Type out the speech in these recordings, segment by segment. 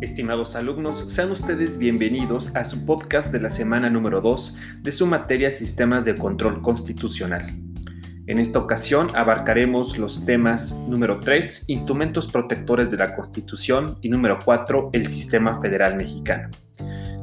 Estimados alumnos, sean ustedes bienvenidos a su podcast de la semana número 2 de su materia Sistemas de Control Constitucional. En esta ocasión abarcaremos los temas número 3, Instrumentos protectores de la Constitución y número 4, el Sistema Federal Mexicano.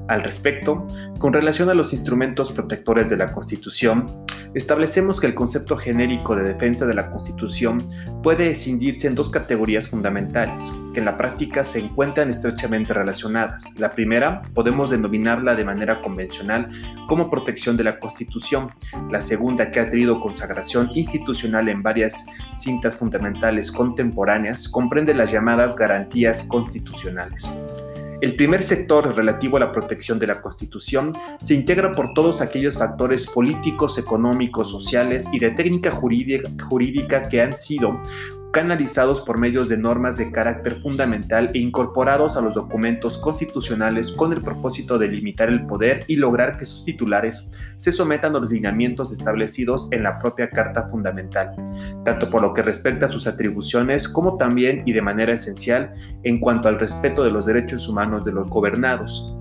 Al respecto, con relación a los instrumentos protectores de la Constitución, establecemos que el concepto genérico de defensa de la Constitución puede escindirse en dos categorías fundamentales, que en la práctica se encuentran estrechamente relacionadas. La primera podemos denominarla de manera convencional como protección de la Constitución. La segunda, que ha tenido consagración institucional en varias cintas fundamentales contemporáneas, comprende las llamadas garantías constitucionales. El primer sector relativo a la protección de la Constitución se integra por todos aquellos factores políticos, económicos, sociales y de técnica jurídica, que han sido canalizados por medios de normas de carácter fundamental e incorporados a los documentos constitucionales con el propósito de limitar el poder y lograr que sus titulares se sometan a los lineamientos establecidos en la propia Carta Fundamental, tanto por lo que respecta a sus atribuciones como también y de manera esencial en cuanto al respeto de los derechos humanos de los gobernados.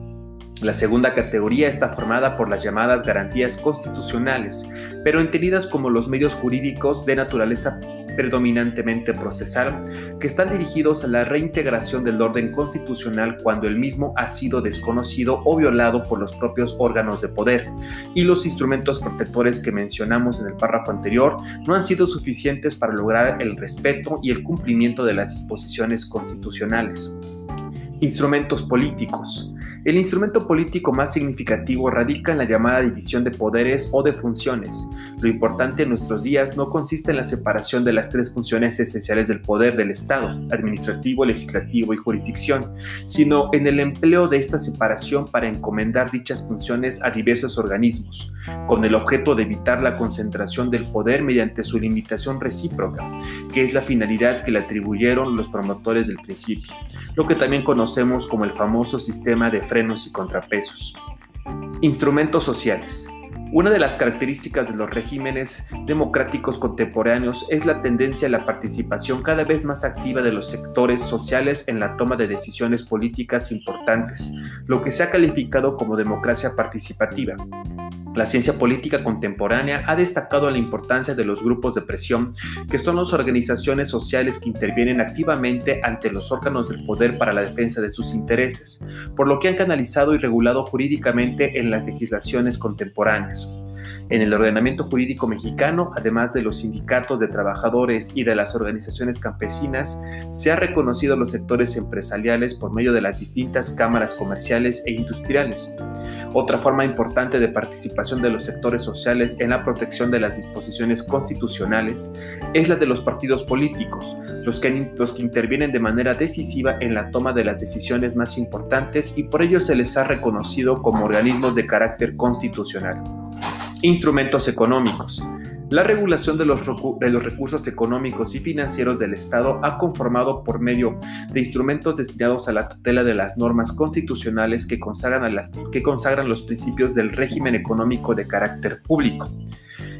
La segunda categoría está formada por las llamadas garantías constitucionales, pero entendidas como los medios jurídicos de naturaleza predominantemente procesal, que están dirigidos a la reintegración del orden constitucional cuando el mismo ha sido desconocido o violado por los propios órganos de poder, y los instrumentos protectores que mencionamos en el párrafo anterior no han sido suficientes para lograr el respeto y el cumplimiento de las disposiciones constitucionales. Instrumentos políticos. El instrumento político más significativo radica en la llamada división de poderes o de funciones. Lo importante en nuestros días no consiste en la separación de las tres funciones esenciales del poder del Estado, administrativo, legislativo y jurisdicción, sino en el empleo de esta separación para encomendar dichas funciones a diversos organismos, con el objeto de evitar la concentración del poder mediante su limitación recíproca, que es la finalidad que le atribuyeron los promotores del principio, lo que también conocemos como el famoso sistema de frenos y contrapesos. Instrumentos sociales. Una de las características de los regímenes democráticos contemporáneos es la tendencia a la participación cada vez más activa de los sectores sociales en la toma de decisiones políticas importantes, lo que se ha calificado como democracia participativa. La ciencia política contemporánea ha destacado la importancia de los grupos de presión, que son las organizaciones sociales que intervienen activamente ante los órganos del poder para la defensa de sus intereses, por lo que han canalizado y regulado jurídicamente en las legislaciones contemporáneas. En el ordenamiento jurídico mexicano, además de los sindicatos de trabajadores y de las organizaciones campesinas, se ha reconocido los sectores empresariales por medio de las distintas cámaras comerciales e industriales. Otra forma importante de participación de los sectores sociales en la protección de las disposiciones constitucionales es la de los partidos políticos, los que intervienen de manera decisiva en la toma de las decisiones más importantes y por ello se les ha reconocido como organismos de carácter constitucional. Instrumentos económicos. La regulación de los, de los, recursos económicos y financieros del Estado ha conformado por medio de instrumentos destinados a la tutela de las normas constitucionales que consagran, las, que consagran los principios del régimen económico de carácter público.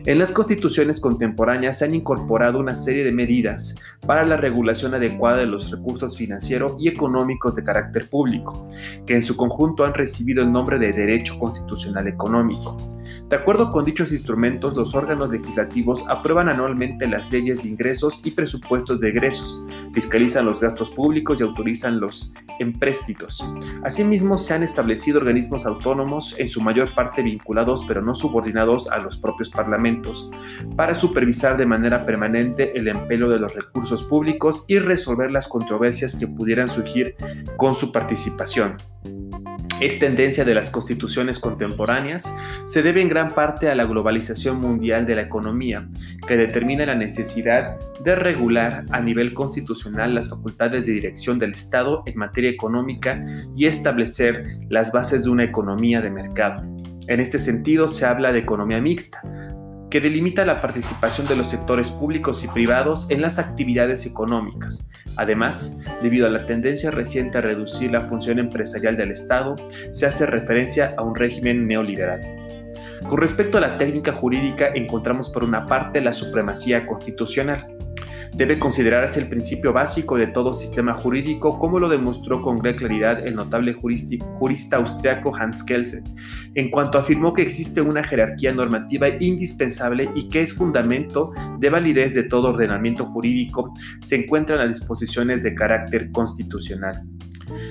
En las constituciones contemporáneas se han incorporado una serie de medidas para la regulación adecuada de los recursos financieros y económicos de carácter público, que en su conjunto han recibido el nombre de Derecho Constitucional Económico. De acuerdo con dichos instrumentos, los órganos legislativos aprueban anualmente las leyes de ingresos y presupuestos de egresos, fiscalizan los gastos públicos y autorizan los empréstitos. Asimismo, se han establecido organismos autónomos, en su mayor parte vinculados pero no subordinados a los propios parlamentos, para supervisar de manera permanente el empleo de los recursos públicos y resolver las controversias que pudieran surgir con su participación es tendencia de las constituciones contemporáneas se debe en gran parte a la globalización mundial de la economía, que determina la necesidad de regular a nivel constitucional las facultades de dirección del Estado en materia económica y establecer las bases de una economía de mercado. En este sentido se habla de economía mixta, que delimita la participación de los sectores públicos y privados en las actividades económicas. Además, debido a la tendencia reciente a reducir la función empresarial del Estado, se hace referencia a un régimen neoliberal. Con respecto a la técnica jurídica, encontramos por una parte la supremacía constitucional. Debe considerarse el principio básico de todo sistema jurídico, como lo demostró con gran claridad el notable jurista austriaco Hans Kelsen, en cuanto afirmó que existe una jerarquía normativa indispensable y que es fundamento de validez de todo ordenamiento jurídico, se encuentran las disposiciones de carácter constitucional.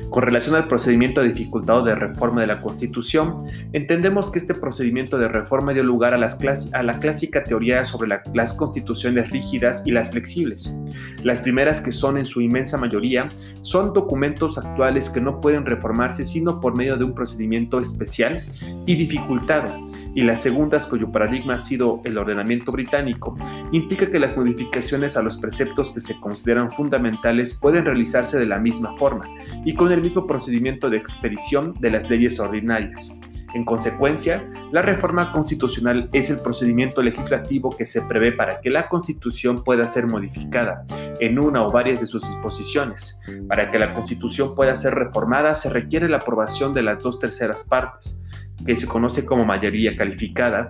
Con relación al procedimiento dificultado de reforma de la Constitución, entendemos que este procedimiento de reforma dio lugar a, la clásica teoría sobre las constituciones rígidas y las flexibles. Las primeras, que son en su inmensa mayoría, son documentos actuales que no pueden reformarse sino por medio de un procedimiento especial y dificultado, y las segundas, cuyo paradigma ha sido el ordenamiento británico, implica que las modificaciones a los preceptos que se consideran fundamentales pueden realizarse de la misma forma y con el mismo procedimiento de expedición de las leyes ordinarias. En consecuencia, la reforma constitucional es el procedimiento legislativo que se prevé para que la Constitución pueda ser modificada en una o varias de sus disposiciones. Para que la Constitución pueda ser reformada se requiere la aprobación de las dos terceras partes que se conoce como mayoría calificada,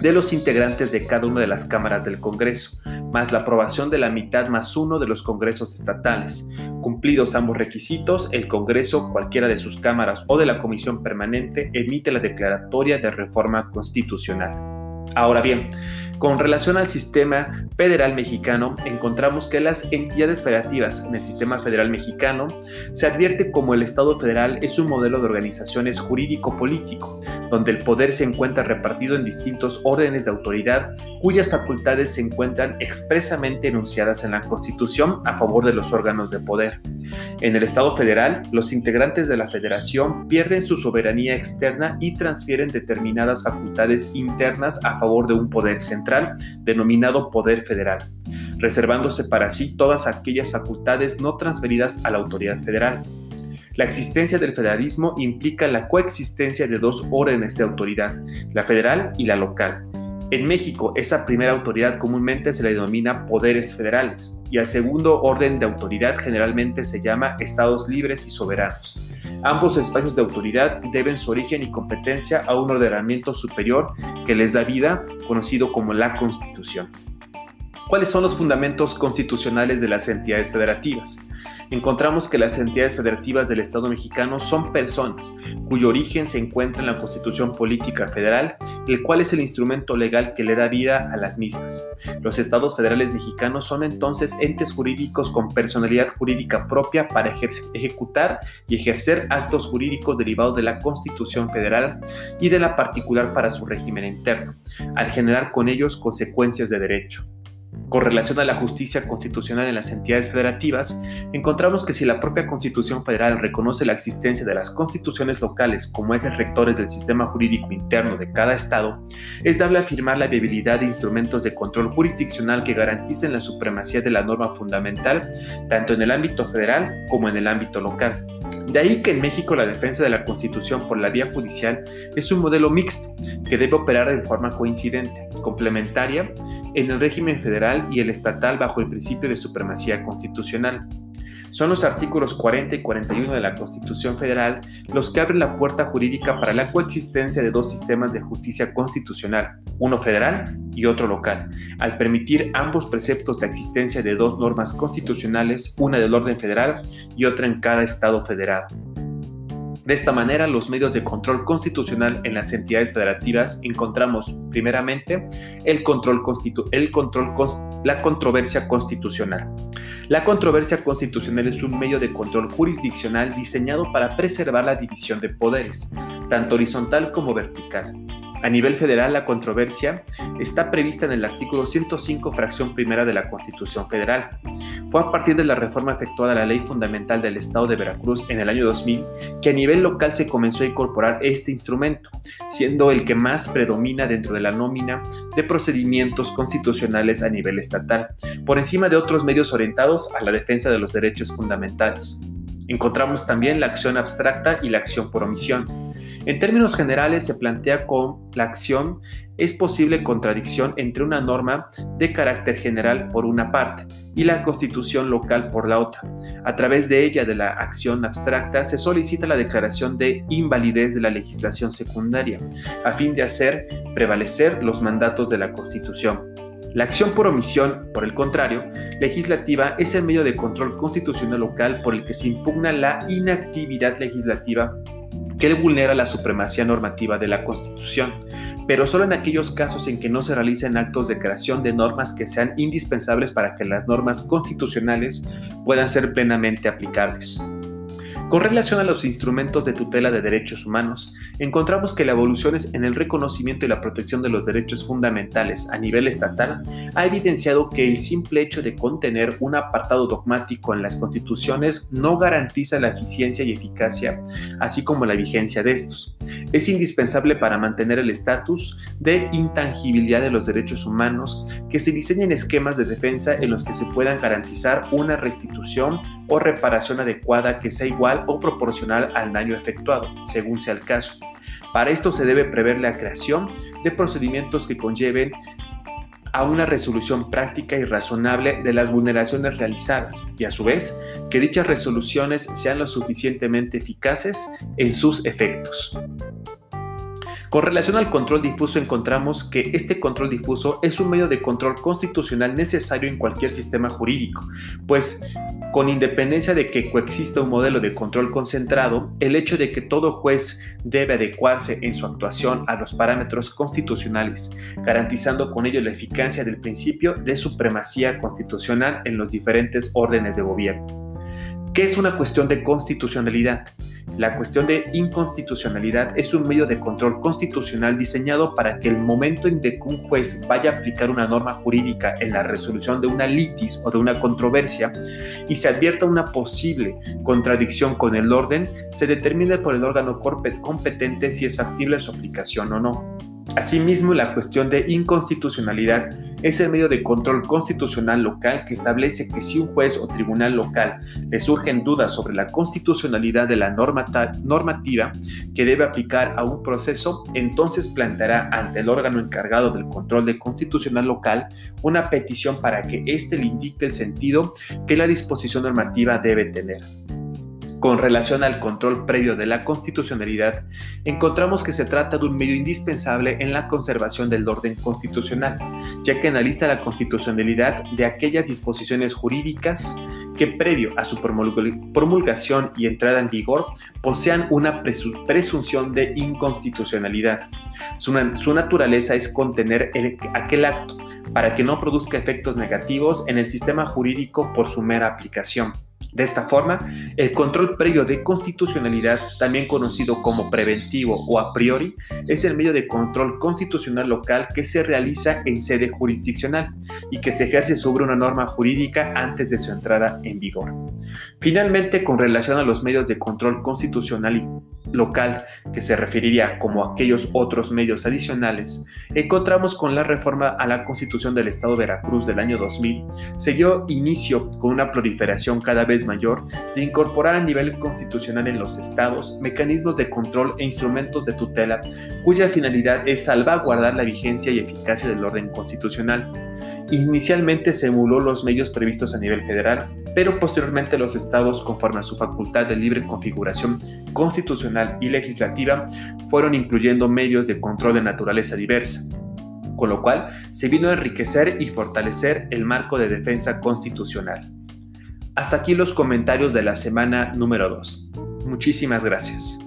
de los integrantes de cada una de las cámaras del Congreso, más la aprobación de la mitad más uno de los congresos estatales. Cumplidos ambos requisitos, el Congreso, cualquiera de sus cámaras o de la Comisión Permanente, emite la declaratoria de reforma constitucional. Ahora bien, con relación al sistema federal mexicano, encontramos que las entidades federativas en el sistema federal mexicano se advierte como el Estado federal es un modelo de organizaciones jurídico-político, donde el poder se encuentra repartido en distintos órdenes de autoridad cuyas facultades se encuentran expresamente enunciadas en la Constitución a favor de los órganos de poder. En el Estado federal, los integrantes de la federación pierden su soberanía externa y transfieren determinadas facultades internas a favor de un poder central denominado poder federal, reservándose para sí todas aquellas facultades no transferidas a la autoridad federal. La existencia del federalismo implica la coexistencia de dos órdenes de autoridad, la federal y la local, en México, esa primera autoridad comúnmente se le denomina poderes federales y al segundo orden de autoridad generalmente se llama estados libres y soberanos. Ambos espacios de autoridad deben su origen y competencia a un ordenamiento superior que les da vida, conocido como la Constitución. ¿Cuáles son los fundamentos constitucionales de las entidades federativas? encontramos que las entidades federativas del Estado mexicano son personas cuyo origen se encuentra en la Constitución Política Federal, el cual es el instrumento legal que le da vida a las mismas. Los estados federales mexicanos son entonces entes jurídicos con personalidad jurídica propia para ejecutar y ejercer actos jurídicos derivados de la Constitución Federal y de la particular para su régimen interno, al generar con ellos consecuencias de derecho. Con relación a la justicia constitucional en las entidades federativas, encontramos que si la propia Constitución Federal reconoce la existencia de las constituciones locales como ejes rectores del sistema jurídico interno de cada Estado, es dable afirmar la viabilidad de instrumentos de control jurisdiccional que garanticen la supremacía de la norma fundamental, tanto en el ámbito federal como en el ámbito local. De ahí que en México la defensa de la Constitución por la vía judicial es un modelo mixto que debe operar en forma coincidente, complementaria en el régimen federal y el estatal bajo el principio de supremacía constitucional. Son los artículos 40 y 41 de la Constitución Federal los que abren la puerta jurídica para la coexistencia de dos sistemas de justicia constitucional, uno federal y otro local, al permitir ambos preceptos la existencia de dos normas constitucionales, una del orden federal y otra en cada estado federado. De esta manera, los medios de control constitucional en las entidades federativas encontramos primeramente el control, el control la controversia constitucional. La controversia constitucional es un medio de control jurisdiccional diseñado para preservar la división de poderes, tanto horizontal como vertical. A nivel federal, la controversia está prevista en el artículo 105, fracción primera de la Constitución Federal. Fue a partir de la reforma efectuada a la Ley Fundamental del Estado de Veracruz en el año 2000 que a nivel local se comenzó a incorporar este instrumento, siendo el que más predomina dentro de la nómina de procedimientos constitucionales a nivel estatal, por encima de otros medios orientados a la defensa de los derechos fundamentales. Encontramos también la acción abstracta y la acción por omisión. En términos generales se plantea con la acción es posible contradicción entre una norma de carácter general por una parte y la constitución local por la otra. A través de ella, de la acción abstracta, se solicita la declaración de invalidez de la legislación secundaria, a fin de hacer prevalecer los mandatos de la Constitución. La acción por omisión, por el contrario, legislativa es el medio de control constitucional local por el que se impugna la inactividad legislativa que vulnera la supremacía normativa de la Constitución, pero solo en aquellos casos en que no se realicen actos de creación de normas que sean indispensables para que las normas constitucionales puedan ser plenamente aplicables. Con relación a los instrumentos de tutela de derechos humanos, encontramos que la evolución en el reconocimiento y la protección de los derechos fundamentales a nivel estatal ha evidenciado que el simple hecho de contener un apartado dogmático en las constituciones no garantiza la eficiencia y eficacia, así como la vigencia de estos. Es indispensable para mantener el estatus de intangibilidad de los derechos humanos que se diseñen esquemas de defensa en los que se puedan garantizar una restitución o reparación adecuada que sea igual o proporcional al daño efectuado, según sea el caso. Para esto se debe prever la creación de procedimientos que conlleven a una resolución práctica y razonable de las vulneraciones realizadas y a su vez que dichas resoluciones sean lo suficientemente eficaces en sus efectos. Con relación al control difuso encontramos que este control difuso es un medio de control constitucional necesario en cualquier sistema jurídico, pues con independencia de que coexista un modelo de control concentrado, el hecho de que todo juez debe adecuarse en su actuación a los parámetros constitucionales, garantizando con ello la eficacia del principio de supremacía constitucional en los diferentes órdenes de gobierno. ¿Qué es una cuestión de constitucionalidad? La cuestión de inconstitucionalidad es un medio de control constitucional diseñado para que el momento en que un juez vaya a aplicar una norma jurídica en la resolución de una litis o de una controversia y se advierta una posible contradicción con el orden, se determine por el órgano competente si es factible su aplicación o no. Asimismo, la cuestión de inconstitucionalidad es el medio de control constitucional local que establece que si un juez o tribunal local le surgen dudas sobre la constitucionalidad de la normativa que debe aplicar a un proceso, entonces planteará ante el órgano encargado del control de constitucional local una petición para que éste le indique el sentido que la disposición normativa debe tener. Con relación al control previo de la constitucionalidad, encontramos que se trata de un medio indispensable en la conservación del orden constitucional, ya que analiza la constitucionalidad de aquellas disposiciones jurídicas que previo a su promulgación y entrada en vigor posean una presunción de inconstitucionalidad. Su, naturaleza es contener aquel acto para que no produzca efectos negativos en el sistema jurídico por su mera aplicación. De esta forma, el control previo de constitucionalidad, también conocido como preventivo o a priori, es el medio de control constitucional local que se realiza en sede jurisdiccional y que se ejerce sobre una norma jurídica antes de su entrada en vigor. Finalmente, con relación a los medios de control constitucional local, que se referiría como aquellos otros medios adicionales, encontramos con la reforma a la Constitución del Estado de Veracruz del año 2000, se dio inicio con una proliferación cada vez mayor de incorporar a nivel constitucional en los estados mecanismos de control e instrumentos de tutela cuya finalidad es salvaguardar la vigencia y eficacia del orden constitucional. Inicialmente se emuló los medios previstos a nivel federal, pero posteriormente los estados, conforme a su facultad de libre configuración constitucional y legislativa, fueron incluyendo medios de control de naturaleza diversa, con lo cual se vino a enriquecer y fortalecer el marco de defensa constitucional. Hasta aquí los comentarios de la semana número 2. Muchísimas gracias.